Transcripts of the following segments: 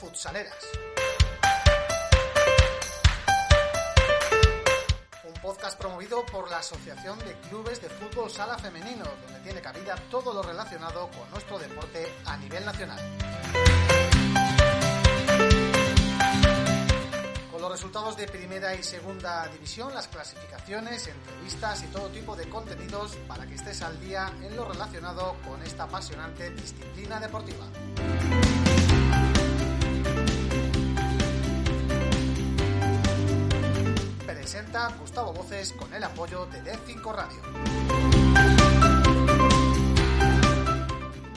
Futsaleras. Un podcast promovido por la Asociación de Clubes de Fútbol Sala Femenino, donde tiene cabida todo lo relacionado con nuestro deporte a nivel nacional. Con los resultados de primera y segunda división, las clasificaciones, entrevistas y todo tipo de contenidos para que estés al día en lo relacionado con esta apasionante disciplina deportiva. Presenta Gustavo Voces con el apoyo de D5 Radio.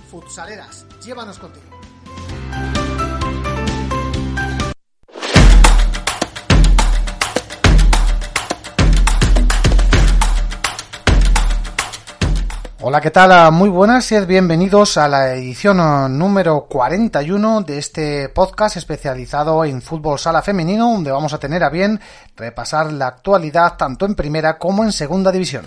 Futsaleras, llévanos contigo. Hola, ¿qué tal? Muy buenas y bienvenidos a la edición número 41 de este podcast especializado en fútbol sala femenino, donde vamos a tener a bien repasar la actualidad tanto en primera como en segunda división.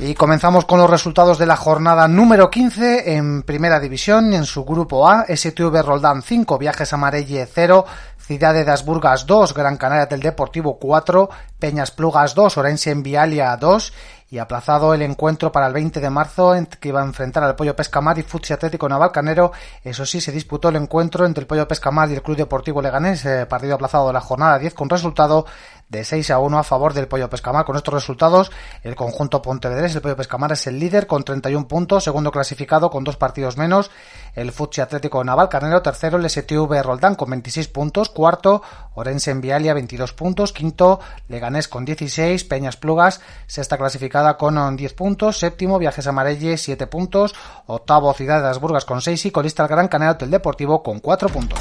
Y comenzamos con los resultados de la jornada número 15 en Primera División, en su grupo A, STV Roldán 5, Viajes a Marelle 0, Ciudad de das Burgas 2, Gran Canaria del Deportivo 4, Peñas Plugas 2, Orense en Vialia 2 y aplazado el encuentro para el 20 de marzo que iba a enfrentar al Pollo Pescamar y Futsi Atlético Navalcanero. Eso sí, se disputó el encuentro entre el Pollo Pescamar y el Club Deportivo Leganés, eh, partido aplazado de la jornada 10 con resultado de 6 a 1 a favor del Pollo Pescamar. Con estos resultados, el conjunto Pontevedrés, el Pollo Pescamar es el líder con 31 puntos, segundo clasificado con dos partidos menos, el Futsi Atlético Navalcarnero, tercero. El STV Roldán con 26 puntos, cuarto. Orense en Vialia 22 puntos, quinto. Leganés con 16, Peñas Plugas, sexta clasificada con 10 puntos, séptimo. Viajes Amarelle 7 puntos, octavo Ciudad de las Burgas con 6 y colista el Gran Canaria del Deportivo con 4 puntos.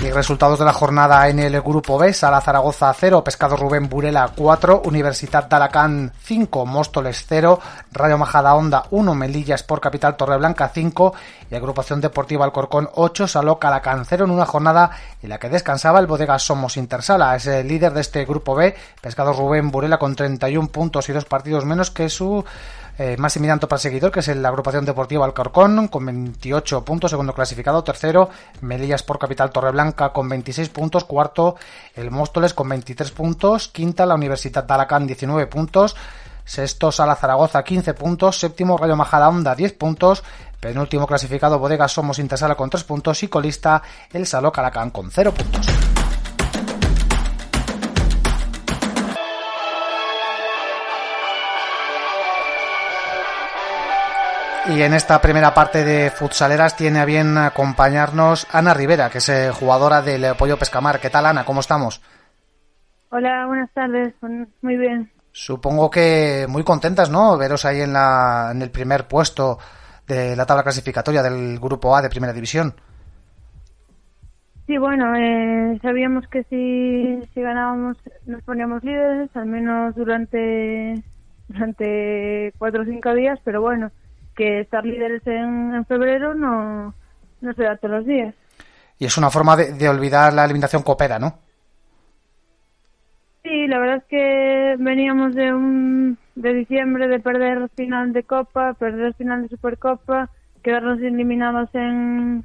Y resultados de la jornada en el grupo B, Sala Zaragoza 0, Pescado Rubén Burela 4, Universidad de Alacant 5, Móstoles 0, Rayo Majada Honda 1, Melilla Sport Capital Torreblanca 5 y Agrupación Deportiva Alcorcón 8, Saló Calacán 0 en una jornada en la que descansaba el Bodega Somos Intersala. Es el líder de este grupo B, Pescado Rubén Burela con 31 puntos y dos partidos menos que su eh, más inmediato perseguidor, que es la agrupación deportiva Alcorcón, con 28 puntos, segundo clasificado, tercero, Melillas por Capital Torreblanca con 26 puntos, cuarto, el Móstoles con 23 puntos, quinta, la Universidad de Alacant 19 puntos, sexto, Sala Zaragoza 15 puntos, séptimo, Rayo Majadahonda 10 puntos, penúltimo clasificado, Bodega Somos Intersala con 3 puntos y colista, el Saló Calacán con 0 puntos. Y en esta primera parte de Futsaleras tiene a bien acompañarnos Ana Rivera, que es eh, jugadora del Pollo Pescamar. ¿Qué tal, Ana? ¿Cómo estamos? Hola, buenas tardes. Muy bien. Supongo que muy contentas, ¿no? Veros ahí en, la, en el primer puesto de la tabla clasificatoria del Grupo A de Primera División. Sí, bueno, eh, sabíamos que si, si ganábamos nos poníamos líderes, al menos durante, durante cuatro o cinco días, pero bueno, que estar líderes en, febrero no, no se da todos los días. Y es una forma de, olvidar la eliminación coopera, ¿no? Sí, la verdad es que veníamos de un de diciembre de perder final de Copa, perder final de Supercopa, quedarnos eliminados en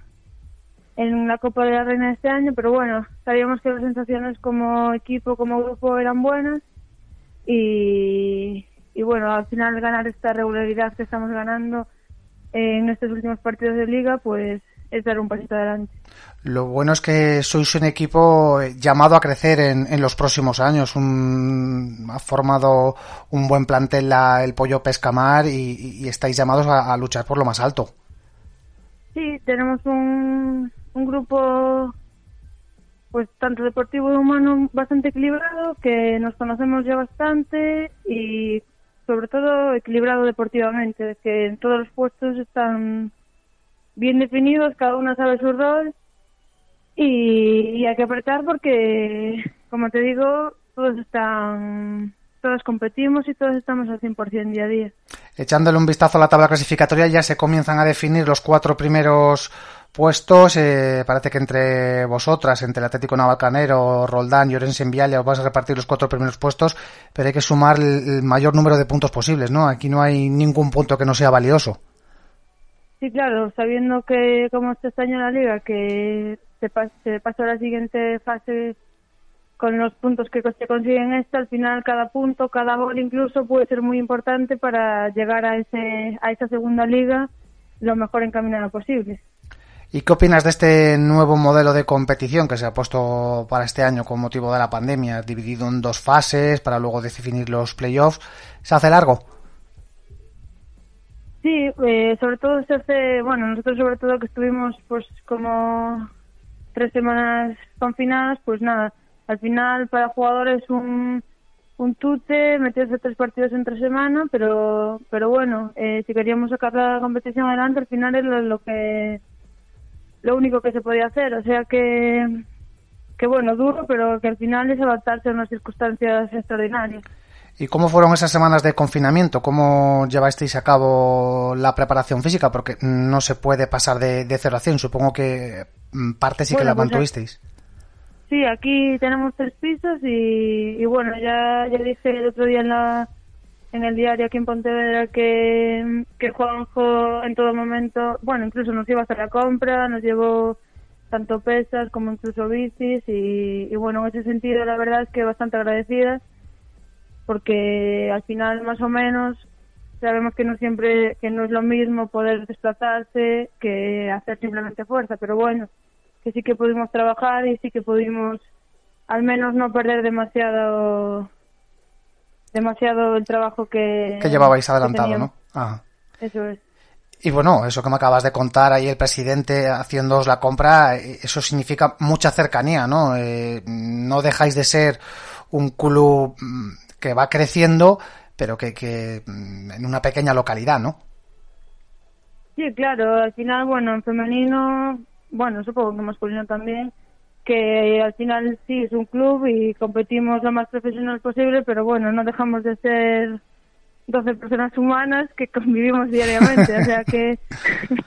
en la Copa de la Reina de este año, pero bueno, sabíamos que las sensaciones como equipo, como grupo eran buenas y, y bueno, al final ganar esta regularidad que estamos ganando en estos últimos partidos de liga, pues es dar un pasito adelante. Lo bueno es que sois un equipo llamado a crecer en, los próximos años. Un, ha formado un buen plantel la, el Pollo Pescamar y, y estáis llamados a, luchar por lo más alto. Sí, tenemos un, un grupo pues tanto deportivo y humano bastante equilibrado, que nos conocemos ya bastante y sobre todo equilibrado deportivamente, que en todos los puestos están bien definidos, cada uno sabe su rol y, hay que apretar porque, como te digo, todos están, todos competimos y todos estamos al 100% día a día. Echándole un vistazo a la tabla clasificatoria ya se comienzan a definir los cuatro primeros puestos. Eh, parece que entre vosotras, entre el Atlético Navalcanero, Roldán y Orense Vialia, os vais a repartir los cuatro primeros puestos, pero hay que sumar el, mayor número de puntos posibles, ¿no? Aquí no hay ningún punto que no sea valioso. Sí, claro, sabiendo que como este año la liga, que se, se pasa a la siguiente fase con los puntos que se consiguen esta, al final cada punto, cada gol incluso puede ser muy importante para llegar a ese a esa segunda liga lo mejor encaminado posible. ¿Y qué opinas de este nuevo modelo de competición que se ha puesto para este año con motivo de la pandemia, dividido en dos fases para luego definir los playoffs? ¿Se hace largo? Sí, eh, sobre todo se hace, bueno, nosotros sobre todo que estuvimos pues como tres semanas confinadas, pues nada, al final para jugadores un, un tute, meterse tres partidos entre semana, pero pero bueno, eh, si queríamos sacar la competición adelante, al final es lo que lo único que se podía hacer. O sea que, que bueno, duro, pero que al final es adaptarse a unas circunstancias extraordinarias. ¿Y cómo fueron esas semanas de confinamiento? ¿Cómo llevasteis a cabo la preparación física? Porque no se puede pasar de, de 0 a 100. Supongo que mm, parte sí que la pues, mantuvisteis. sí, aquí tenemos tres pisos y, y bueno, ya, ya dije el otro día en la, en el diario aquí en Pontevedra que, que Juanjo en todo momento, bueno, incluso nos iba a hacer la compra, nos llevó tanto pesas como incluso bicis y, bueno, en ese sentido la verdad es que bastante agradecidas porque al final más o menos sabemos que no siempre que no es lo mismo poder desplazarse que hacer simplemente fuerza, pero bueno, que sí que pudimos trabajar y sí que pudimos al menos no perder demasiado demasiado el trabajo que... Que llevabais adelantado, ¿no? Eso es. Y bueno, eso que me acabas de contar ahí el presidente haciéndoos la compra, eso significa mucha cercanía, ¿no? Eh, no dejáis de ser un club mm, que va creciendo, pero que, que mm, en una pequeña localidad, ¿no? Sí, claro, al final, bueno, en femenino, bueno, supongo que masculino también, que al final sí es un club y competimos lo más profesional posible, pero bueno, no dejamos de ser 12 personas humanas que convivimos diariamente, o sea que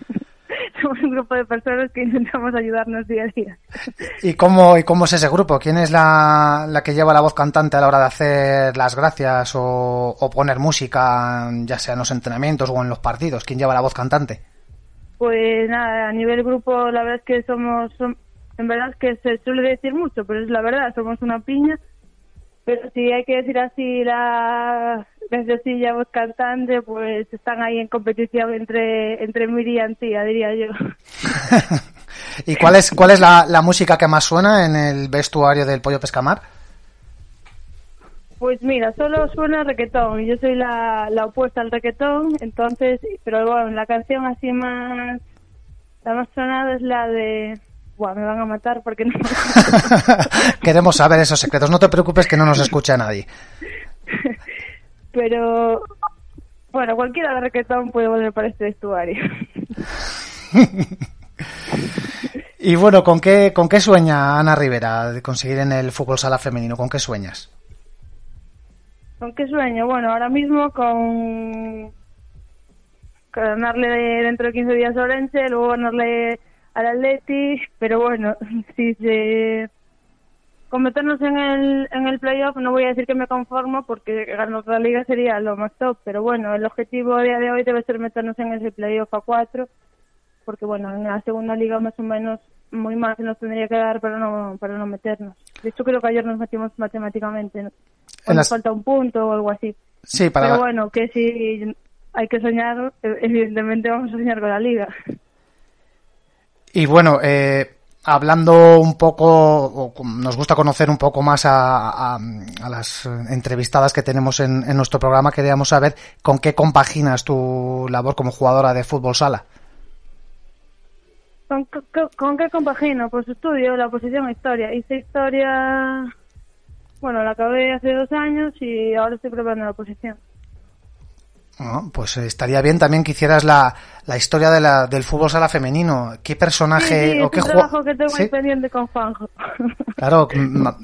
somos un grupo de personas que intentamos ayudarnos día a día. ¿Y cómo, y cómo es ese grupo? ¿Quién es la, la que lleva la voz cantante a la hora de hacer las gracias o, o poner música, ya sea en los entrenamientos o en los partidos? ¿Quién lleva la voz cantante? Pues nada, a nivel grupo la verdad es que somos en verdad es que se suele decir mucho, pero es la verdad, somos una piña. Pero si hay que decir así, la ya voz cantante, pues están ahí en competición entre, entre Miri y Antía, diría yo. ¿Y cuál es, cuál es la, la música que más suena en el vestuario del Pollo Pescamar? Pues mira, solo suena requetón. Yo soy la, la opuesta al requetón, entonces, pero bueno, la canción así más, la más sonada es la de Buah, me van a matar porque no. Queremos saber esos secretos. No te preocupes que no nos escucha nadie. Pero, bueno, cualquiera de requetón puede volver para este vestuario. y bueno, ¿con qué, ¿con qué sueña Ana Rivera de conseguir en el fútbol sala femenino? ¿Con qué sueñas? ¿Con qué sueño? Bueno, ahora mismo con, ganarle dentro de 15 días a Orense, luego ganarle al Atleti, pero bueno, si se con meternos en el, en el playoff no voy a decir que me conformo porque ganar otra liga sería lo más top, pero bueno, el objetivo a día de hoy debe ser meternos en ese playoff a cuatro, porque bueno, en la segunda liga más o menos muy mal se nos tendría que dar para no, para no meternos. De hecho creo que ayer nos metimos matemáticamente, ¿no? nos falta un punto o algo así. Sí, para... Pero bueno, que si hay que soñar, evidentemente vamos a soñar con la liga. Y bueno, eh, hablando un poco, nos gusta conocer un poco más a, las entrevistadas que tenemos en, nuestro programa, queríamos saber con qué compaginas tu labor como jugadora de fútbol sala. ¿Con, con, con qué compagino? Pues estudio la oposición a historia. Hice historia, bueno, la acabé hace dos años y ahora estoy preparando la oposición. Bueno, pues estaría bien también que hicieras la, la historia de la, del fútbol sala femenino. ¿Qué personaje Sí, sí, o es qué un ju- trabajo que tengo Sí, pendiente con Juanjo. Claro,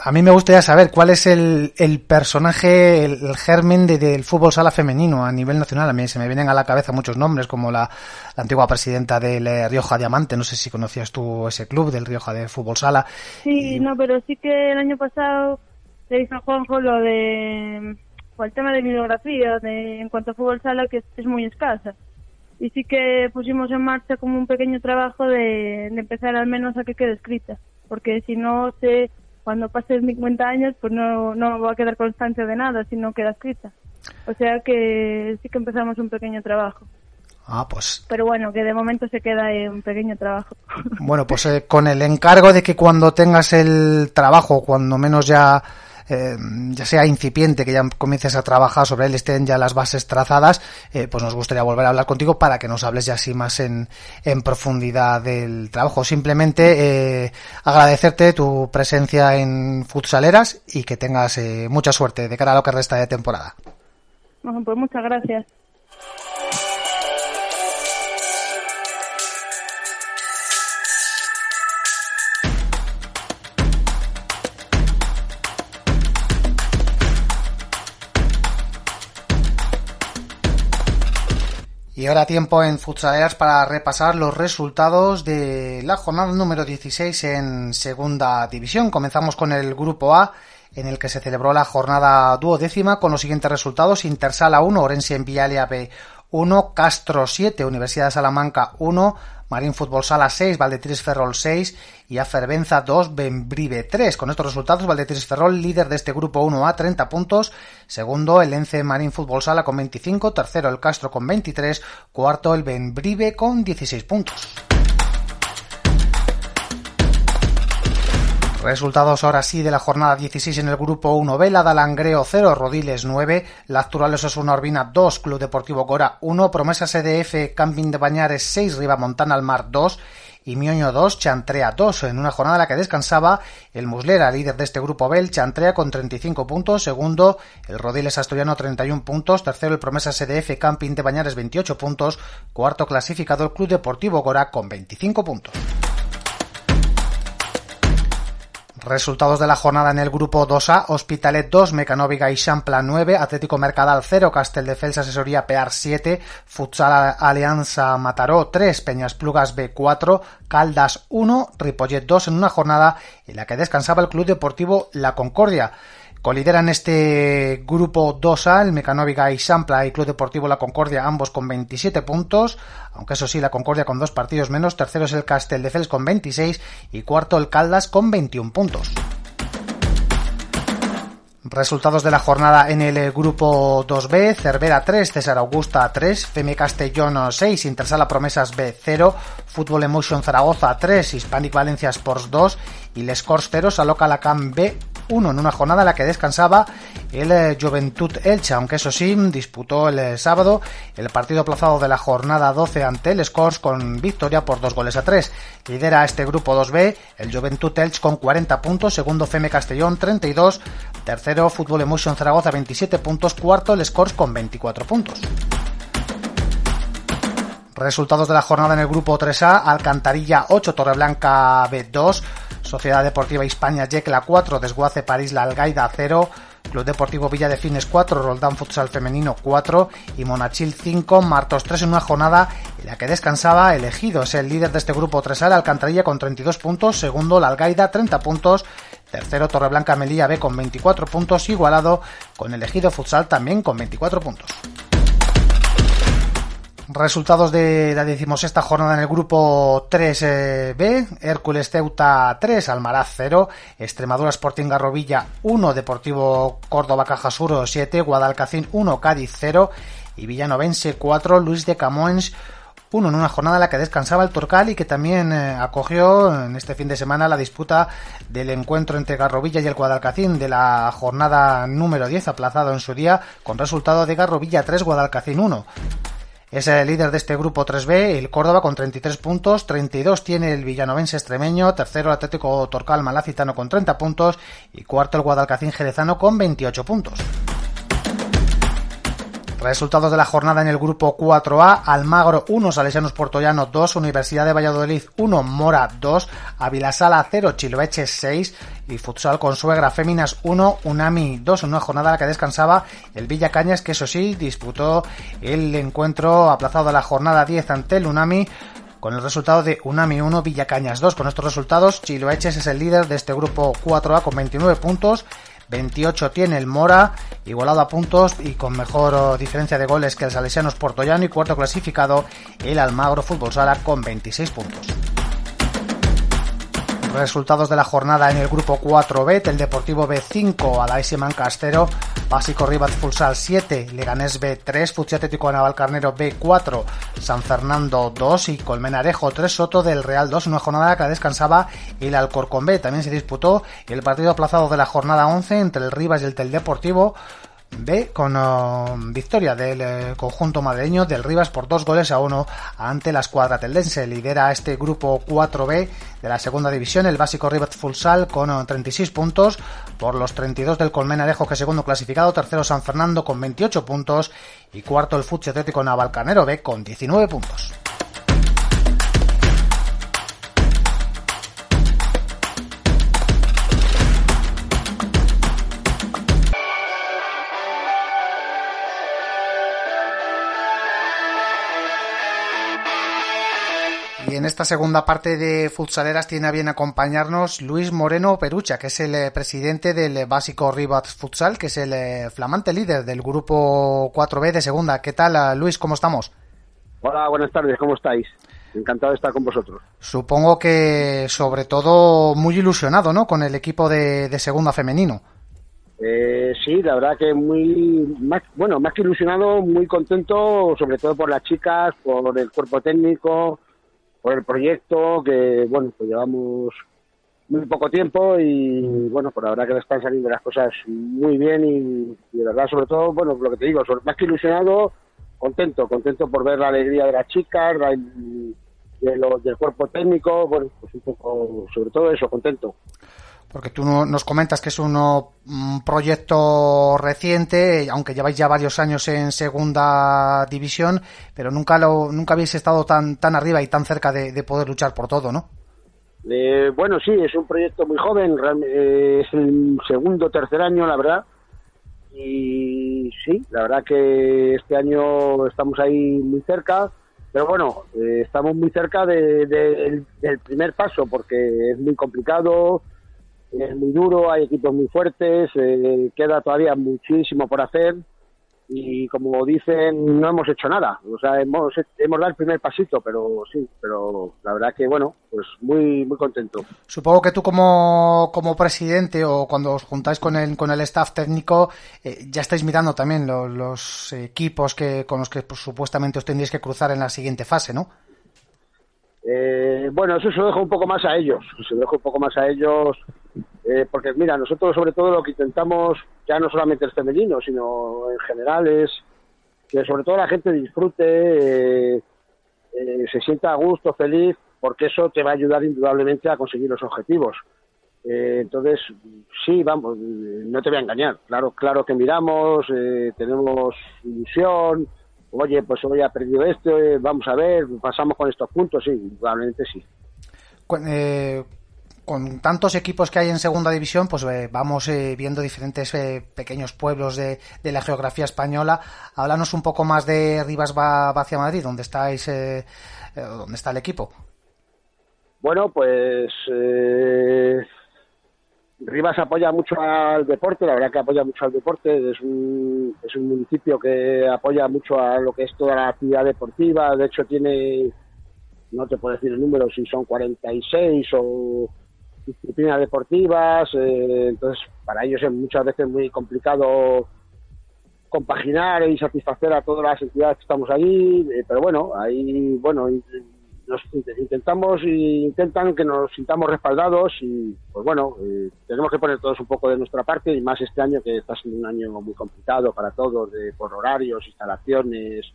a mí me gustaría saber cuál es el, el personaje, el, el germen de- del fútbol sala femenino a nivel nacional. A mí se me vienen a la cabeza muchos nombres, como la, la antigua presidenta del eh, Rioja Diamante. No sé si conocías tú ese club del Rioja de fútbol sala. Sí, no, pero sí que el año pasado le dije a Juanjo lo de o el tema de bibliografía de, en cuanto a fútbol sala que es, es muy escasa. Y sí que pusimos en marcha como un pequeño trabajo de, de empezar al menos a que quede escrita. Porque si no, se, cuando pases 50 años, pues no, no va a quedar constancia de nada si no queda escrita. O sea que sí que empezamos un pequeño trabajo. Ah, pues Pero bueno, que de momento se queda en un pequeño trabajo. Bueno, pues eh, con el encargo de que cuando tengas el trabajo, cuando menos ya eh, ya sea incipiente, que ya comiences a trabajar sobre él, estén ya las bases trazadas, eh, pues nos gustaría volver a hablar contigo para que nos hables ya así más en, en profundidad del trabajo. Simplemente eh, agradecerte tu presencia en Futsaleras y que tengas eh, mucha suerte de cara a lo que resta de temporada. Pues muchas gracias. Y ahora tiempo en Futsaleras para repasar los resultados de la jornada número 16 en Segunda División. Comenzamos con el Grupo A, en el que se celebró la jornada duodécima con los siguientes resultados. Intersala 1, Orense en Vialia B 1, Castro 7, Universidad de Salamanca 1, Marín Fútbol Sala 6, Valdetriz Ferrol 6 y Afervenza 2, Benbrive 3. Con estos resultados, Valdetriz Ferrol, líder de este grupo 1A, 30 puntos. Segundo, el Ence Marín Fútbol Sala con 25. Tercero, el Castro con 23. Cuarto, el Benbrive con 16 puntos. Resultados ahora sí de la jornada 16 en el grupo 1B, la Dalangreo 0, Rodiles 9, la Actual Osasuna Urbina 2, Club Deportivo Gora 1, Promesa SDF Camping de Bañares 6, Ribamontana al Mar 2 y Mioño 2, Chantrea 2, en una jornada en la que descansaba el Muslera, líder de este grupo B, el Chantrea con 35 puntos, segundo el Rodiles Asturiano 31 puntos, tercero el Promesa SDF Camping de Bañares 28 puntos, cuarto clasificado el Club Deportivo Gora con 25 puntos. Resultados de la jornada en el grupo 2A, Hospitalet 2, Mecanóviga y Champla 9, Atlético Mercadal 0, Casteldefels Asesoría Pear 7, Futsal Alianza Mataró 3, Peñas Plugas B 4, Caldas 1, Ripollet 2 en una jornada en la que descansaba el Club Deportivo La Concordia. Colideran este grupo 2A, el Mecanóviga y Sampla y Club Deportivo La Concordia, ambos con 27 puntos, aunque eso sí, La Concordia con dos partidos menos, tercero es el Casteldefels con 26 y cuarto el Caldas con 21 puntos. Resultados de la jornada en el grupo 2B, Cervera 3, César Augusta 3, FM Castellón 6, Intersala Promesas B 0, Fútbol Emotion Zaragoza 3, Hispanic Valencia Sports 2 y Les Corts 0, Saloca Lacan B 1 en una jornada en la que descansaba el eh, Juventud Elche, aunque eso sí, disputó el eh, sábado el partido aplazado de la jornada 12 ante el Scores con victoria por dos goles a tres. Lidera este grupo 2B el Juventud Elche con 40 puntos, segundo FM Castellón 32, tercero Fútbol Emotion Zaragoza 27 puntos, cuarto el Scores con 24 puntos. Resultados de la jornada en el grupo 3A, Alcantarilla 8, Torreblanca B2, Sociedad Deportiva Hispania Yecla 4, Desguace París La Algaida 0, Club Deportivo Villa de Fines 4, Roldán Futsal Femenino 4 y Monachil 5, Martos 3 en una jornada en la que descansaba elegido. Es el líder de este grupo 3A, el Alcantarilla con 32 puntos, segundo La Algaida 30 puntos, tercero Torreblanca Melilla B con 24 puntos, igualado con elegido Futsal también con 24 puntos. Resultados de la decimosexta jornada en el grupo 3B, Hércules Ceuta 3, Almaraz 0, Extremadura Sporting Garrovilla 1, Deportivo Córdoba Cajasuro 7, Guadalcacín 1, Cádiz 0 y Villanovense 4, Luis de Camoens 1 en una jornada en la que descansaba el Torcal y que también eh, acogió en este fin de semana la disputa del encuentro entre Garrovilla y el Guadalcacín de la jornada número 10 aplazado en su día con resultado de Garrovilla 3, Guadalcacín 1. Es el líder de este grupo 3B, el Córdoba con 33 puntos, 32 tiene el Villanovense extremeño, tercero el Atlético Torcal Malacitano con 30 puntos y cuarto el Guadalcacín Jerezano con 28 puntos. Resultados de la jornada en el grupo 4A, Almagro 1, Salesianos Portollano 2, Universidad de Valladolid 1, Mora 2, Avilasala 0, Chiloeche 6 y Futsal con Suegra Féminas 1, Unami 2, en una jornada en la que descansaba el Villa Cañas, que eso sí, disputó el encuentro aplazado de la jornada 10 ante el Unami con el resultado de Unami 1, Villacañas 2. Con estos resultados, Chiloeches es el líder de este grupo 4A con 29 puntos 28 tiene el Mora, igualado a puntos y con mejor oh, diferencia de goles que el Salesianos Portollano y cuarto clasificado el Almagro Fútbol Sala con 26 puntos. Resultados de la jornada en el grupo 4B, el Deportivo B5, Alaise Mancastero, Básico Rivas Futsal 7, Leganés B3, Futsi Atlético Naval Carnero B4, San Fernando 2 y Colmenarejo 3, Soto del Real 2, una jornada que descansaba el Alcorcón B. También se disputó el partido aplazado de la jornada 11 entre el Rivas y el Tel Deportivo, B con oh, victoria del eh, conjunto madrileño del Rivas por dos goles a uno ante la escuadra teldense. Lidera este grupo 4B de la segunda división el básico Rivas Futsal con 36 oh, puntos por los 32 del Colmenarejo que segundo clasificado, tercero San Fernando con 28 puntos y cuarto el Futsi Atlético Navalcanero B con 19 puntos. Esta segunda parte de Futsaleras tiene a bien acompañarnos Luis Moreno Perucha, que es el eh, presidente del básico Rivas Futsal, que es el eh, flamante líder del grupo 4B de segunda. ¿Qué tal, eh, Luis? ¿Cómo estamos? Hola, buenas tardes, ¿cómo estáis? Encantado de estar con vosotros. Supongo que sobre todo muy ilusionado, ¿no? Con el equipo de, segunda femenino. Eh, sí, la verdad que muy, más, bueno, más que ilusionado, muy contento, sobre todo por las chicas, por el cuerpo técnico, por el proyecto, que bueno, pues llevamos muy poco tiempo y bueno, por verdad que están saliendo las cosas muy bien y, de verdad, sobre todo, bueno, lo que te digo, más que ilusionado, contento, contento por ver la alegría de las chicas, de los, del cuerpo técnico, bueno, pues un poco, sobre todo eso, contento. Porque tú nos comentas que es un proyecto reciente, aunque lleváis ya varios años en segunda división, pero nunca lo, nunca habéis estado tan, tan arriba y tan cerca de, poder luchar por todo, ¿no? Eh, bueno, sí, es un proyecto muy joven, eh, es el segundo, tercer año, la verdad. Y sí, la verdad que este año estamos ahí muy cerca, pero bueno, eh, estamos muy cerca del primer paso porque es muy complicado, es muy duro, hay equipos muy fuertes, eh, queda todavía muchísimo por hacer y como dicen no hemos hecho nada, o sea hemos hemos dado el primer pasito, pero sí, pero la verdad que bueno, pues muy muy contento. Supongo que tú como, como presidente o cuando os juntáis con el con el staff técnico eh, ya estáis mirando también los, los equipos que con los que pues, supuestamente os tendréis que cruzar en la siguiente fase, ¿no? Eh, bueno, eso se lo dejo un poco más a ellos, se lo dejo un poco más a ellos, eh, porque mira, nosotros sobre todo lo que intentamos, ya no solamente el femenino, sino en general es que sobre todo la gente disfrute, eh, se sienta a gusto, feliz, porque eso te va a ayudar indudablemente a conseguir los objetivos. entonces, sí, vamos, no te voy a engañar, claro, claro que miramos, tenemos ilusión, oye, pues hoy ha perdido esto, eh, vamos a ver, pasamos con estos puntos, sí, probablemente sí. Eh, con tantos equipos que hay en segunda división, pues eh, vamos viendo diferentes pequeños pueblos de, la geografía española. Háblanos un poco más de Rivas va, hacia Madrid, ¿dónde estáis, dónde está el equipo. Bueno, pues Rivas apoya mucho al deporte, la verdad que apoya mucho al deporte, es un, es un municipio que apoya mucho a lo que es toda la actividad deportiva, de hecho tiene, no te puedo decir el número, si son 46 o disciplinas deportivas, eh, entonces para ellos es muchas veces muy complicado compaginar y satisfacer a todas las entidades que estamos allí, eh, pero bueno, ahí, bueno, nos intentamos y intentan que nos sintamos respaldados y pues bueno eh, tenemos que poner todos un poco de nuestra parte y más este año que está siendo un año muy complicado para todos de por horarios instalaciones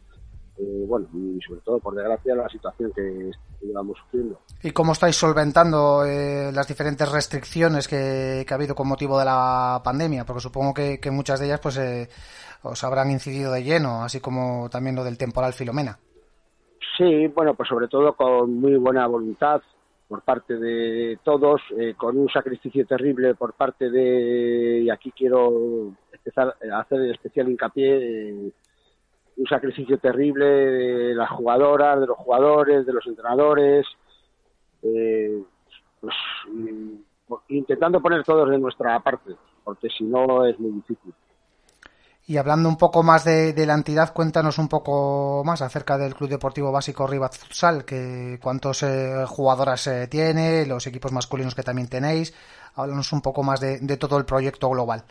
eh, bueno, y sobre todo, por desgracia, la situación que, llevamos sufriendo. ¿Y cómo estáis solventando eh, las diferentes restricciones que, ha habido con motivo de la pandemia? Porque supongo que, muchas de ellas pues eh, os habrán incidido de lleno, así como también lo del temporal Filomena. Sí, bueno, pues sobre todo con muy buena voluntad por parte de todos, con un sacrificio terrible por parte de, y aquí quiero empezar a hacer especial hincapié un sacrificio terrible de las jugadoras, de los jugadores, de los entrenadores, eh, pues, intentando poner todos de nuestra parte, porque si no es muy difícil. Y hablando un poco más de, la entidad, cuéntanos un poco más acerca del Club Deportivo Básico Rivas Futsal, que cuántos eh, jugadoras eh, tiene, los equipos masculinos que también tenéis. Háblanos un poco más de todo el proyecto global.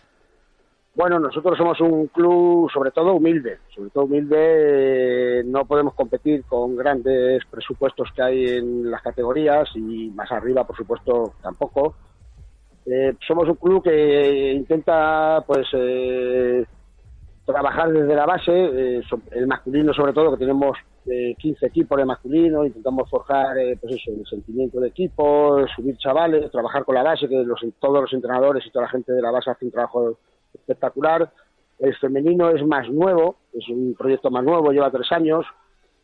Bueno, nosotros somos un club sobre todo humilde, sobre todo humilde, no podemos competir con grandes presupuestos que hay en las categorías y más arriba, por supuesto, tampoco. Eh, somos un club que intenta, pues, eh, trabajar desde la base, eh, el masculino sobre todo, que tenemos 15 equipos de masculino, intentamos forjar, pues eso, el sentimiento de equipo, subir chavales, trabajar con la base, que los, todos los entrenadores y toda la gente de la base hacen un trabajo espectacular. El femenino es más nuevo, es un proyecto más nuevo, lleva tres años.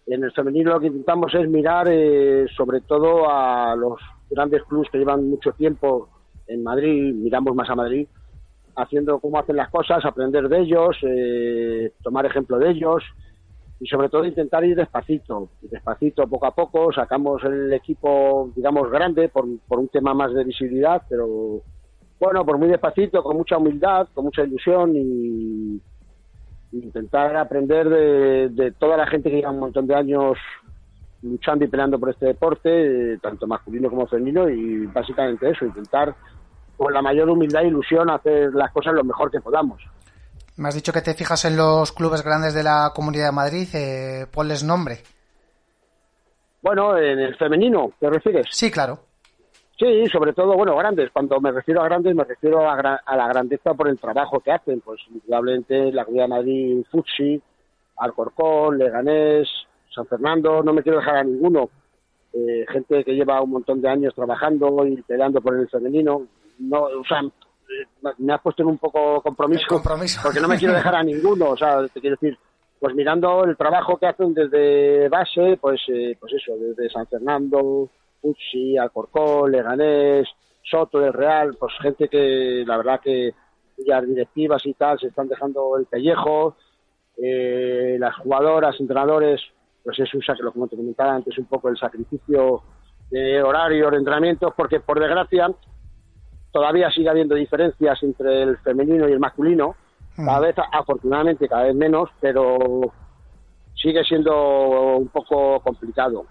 En el femenino lo que intentamos es mirar eh, sobre todo a los grandes clubes que llevan mucho tiempo en Madrid, miramos más a Madrid, haciendo cómo hacen las cosas, aprender de ellos, eh, tomar ejemplo de ellos y sobre todo intentar ir despacito, despacito, poco a poco, sacamos el equipo, digamos, grande por, por un tema más de visibilidad, pero bueno, por muy despacito, con mucha humildad, con mucha ilusión y, intentar aprender de, toda la gente que lleva un montón de años luchando y peleando por este deporte, tanto masculino como femenino, y básicamente eso, intentar con la mayor humildad e ilusión hacer las cosas lo mejor que podamos. Me has dicho que te fijas en los clubes grandes de la Comunidad de Madrid, eh, ponles nombre. Bueno, en el femenino, ¿te refieres? Sí, claro. Sí, sobre todo, bueno, grandes. Cuando me refiero a grandes, me refiero a, la grandeza por el trabajo que hacen. Pues, indudablemente, la Comunidad de Madrid, Futsi, Alcorcón, Leganés, San Fernando, no me quiero dejar a ninguno. Eh, gente que lleva un montón de años trabajando y peleando por el femenino. No, o sea, me has puesto en un poco compromiso, compromiso, porque no me quiero dejar a ninguno. O sea, te quiero decir, pues mirando el trabajo que hacen desde base, pues, eh, pues eso, desde San Fernando, Pucci, Alcorcón, Leganés, Soto del Real, pues gente que la verdad que las directivas y tal se están dejando el pellejo, eh, las jugadoras, entrenadores, pues es un lo como te comentaba antes, un poco el sacrificio de horario, de entrenamientos, porque por desgracia todavía sigue habiendo diferencias entre el femenino y el masculino, cada mm. vez, afortunadamente, cada vez menos, pero sigue siendo un poco complicado.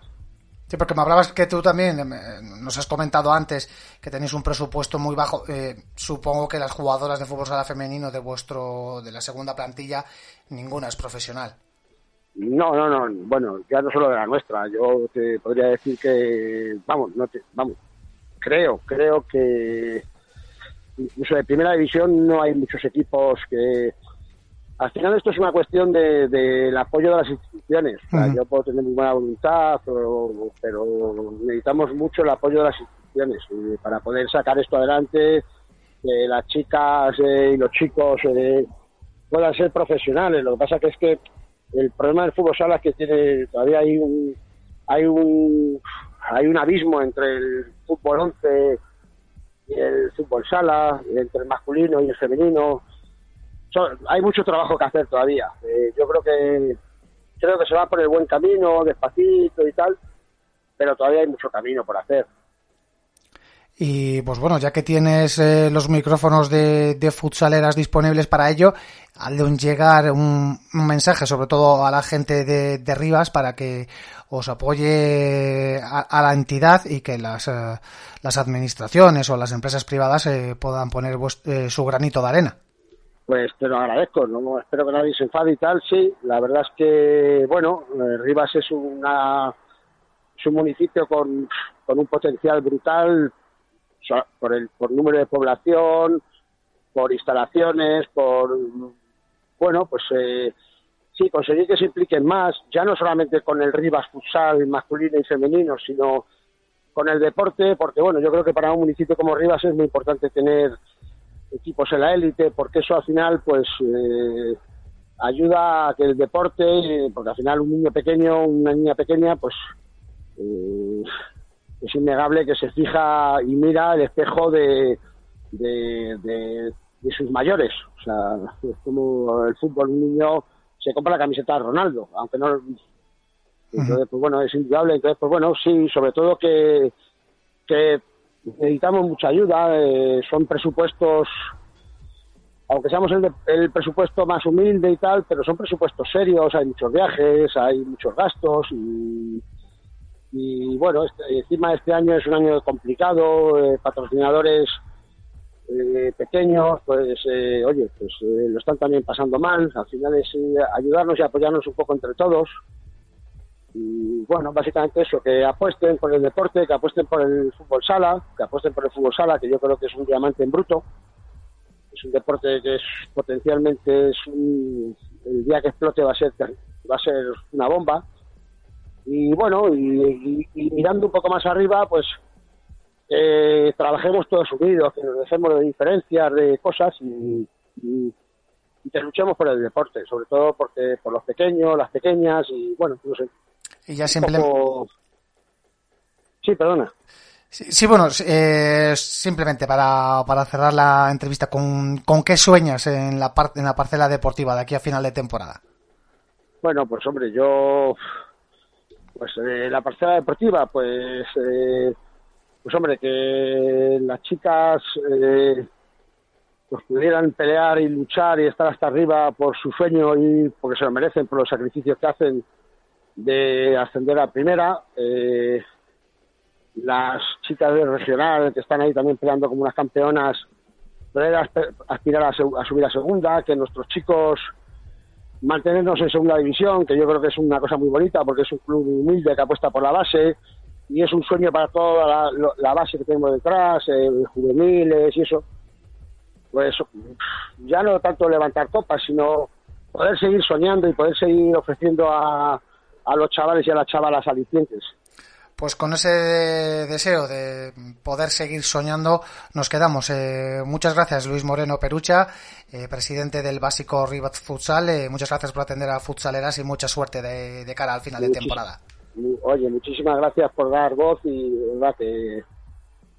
Sí, porque me hablabas que tú también, eh, nos has comentado antes que tenéis un presupuesto muy bajo. Eh, supongo que las jugadoras de fútbol sala femenino de vuestro, de la segunda plantilla, ninguna es profesional. No, no, no. Bueno, ya no solo de la nuestra. Yo te podría decir que, vamos, no te, vamos, creo, creo que incluso de primera división no hay muchos equipos que al final esto es una cuestión del de, apoyo de las instituciones. Yo puedo tener muy buena voluntad, pero, necesitamos mucho el apoyo de las instituciones para poder sacar esto adelante, que las chicas eh, y los chicos eh, puedan ser profesionales. Lo que pasa que es que el problema del fútbol sala es que tiene todavía hay un hay un hay un abismo entre el fútbol 11 y el fútbol sala, entre el masculino y el femenino hay mucho trabajo que hacer todavía. Eh, yo creo que creo que se va por el buen camino, despacito y tal, pero todavía hay mucho camino por hacer. Y pues bueno, ya que tienes eh, los micrófonos de, de, futsaleras disponibles para ello, hazle un llegar un, mensaje, sobre todo a la gente de, de Rivas, para que os apoye a, la entidad y que las, eh, las administraciones o las empresas privadas puedan poner su granito de arena pues te lo agradezco, no espero que nadie se enfade y tal, sí, la verdad es que, bueno, eh, Rivas es una es un municipio con, un potencial brutal por el por número de población, por instalaciones, por bueno, pues eh, sí, conseguir que se impliquen más, ya no solamente con el Rivas futsal masculino y femenino, sino con el deporte, porque bueno, yo creo que para un municipio como Rivas es muy importante tener equipos en la élite, porque eso al final pues eh, ayuda a que el deporte, porque al final un niño pequeño, una niña pequeña, pues eh, es innegable que se fija y mira el espejo de, de, de, sus mayores. O sea, es como el fútbol, un niño se compra la camiseta de Ronaldo, aunque no... Entonces, pues bueno, es indudable. Entonces, pues bueno, sí, sobre todo que, que necesitamos mucha ayuda. Eh, son presupuestos, aunque seamos el, presupuesto más humilde y tal, pero son presupuestos serios. Hay muchos viajes, hay muchos gastos y, y bueno, este, encima este año es un año complicado. Eh, patrocinadores eh, pequeños, pues eh, oye, pues eh, lo están también pasando mal. Al final es ayudarnos y apoyarnos un poco entre todos. Y bueno, básicamente eso, que apuesten por el deporte, que apuesten por el fútbol sala, que apuesten por el fútbol sala, que yo creo que es un diamante en bruto. Es un deporte que es potencialmente es el día que explote va a ser va a ser una bomba. Y bueno, y mirando un poco más arriba, pues eh, trabajemos todos unidos, que nos dejemos de diferencias, de cosas y, que luchemos por el deporte, sobre todo porque por los pequeños, las pequeñas y bueno, no. Y ya simplemente... Sí, perdona. Sí, bueno, eh, simplemente para, para cerrar la entrevista, ¿con, ¿con qué sueñas en la, parte en la parcela deportiva de aquí a final de temporada? Bueno, pues hombre, yo, pues eh, la parcela deportiva, pues eh, pues hombre, que las chicas eh, pues pudieran pelear y luchar y estar hasta arriba por su sueño y porque se lo merecen, por los sacrificios que hacen de ascender a primera. Eh, las chicas del regional que están ahí también peleando como unas campeonas, poder aspirar a, subir a segunda, que nuestros chicos mantenernos en segunda división, que yo creo que es una cosa muy bonita porque es un club humilde que apuesta por la base, y es un sueño para toda la, base que tenemos detrás, eh, juveniles y eso. Pues ya no tanto levantar copas, sino poder seguir soñando y poder seguir ofreciendo a, a los chavales y a las chavalas alicientes. Pues con ese deseo de poder seguir soñando nos quedamos. Eh, muchas gracias Luis Moreno Perucha, eh, presidente del básico Rivat Futsal. Eh, muchas gracias por atender a futsaleras y mucha suerte de, de cara al final de temporada. Oye, muchísimas gracias por dar voz y de verdad que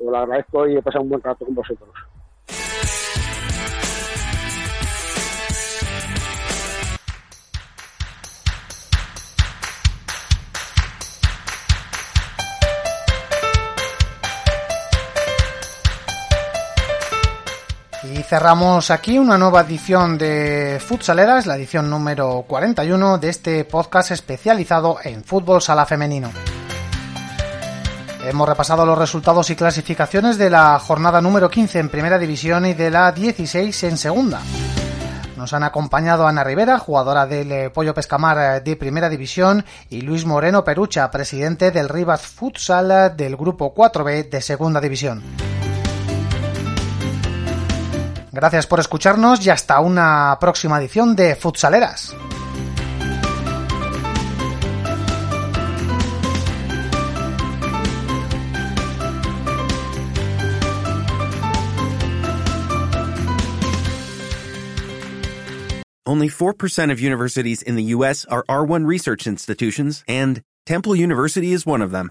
lo agradezco y he pasado un buen rato con vosotros. Cerramos aquí una nueva edición de Futsaleras, la edición número 41 de este podcast especializado en fútbol sala femenino. Hemos repasado los resultados y clasificaciones de la jornada número 15 en primera división y de la 16 en segunda. Nos han acompañado Ana Rivera, jugadora del eh, Pollo Pescamar eh, de Primera División, y Luis Moreno Perucha, presidente del Rivas Futsal del Grupo 4B de Segunda División. Gracias por escucharnos y hasta una próxima edición de Futsaleras. Only 4% of universities in the U.S. are R1 research institutions, and Temple University is one of them.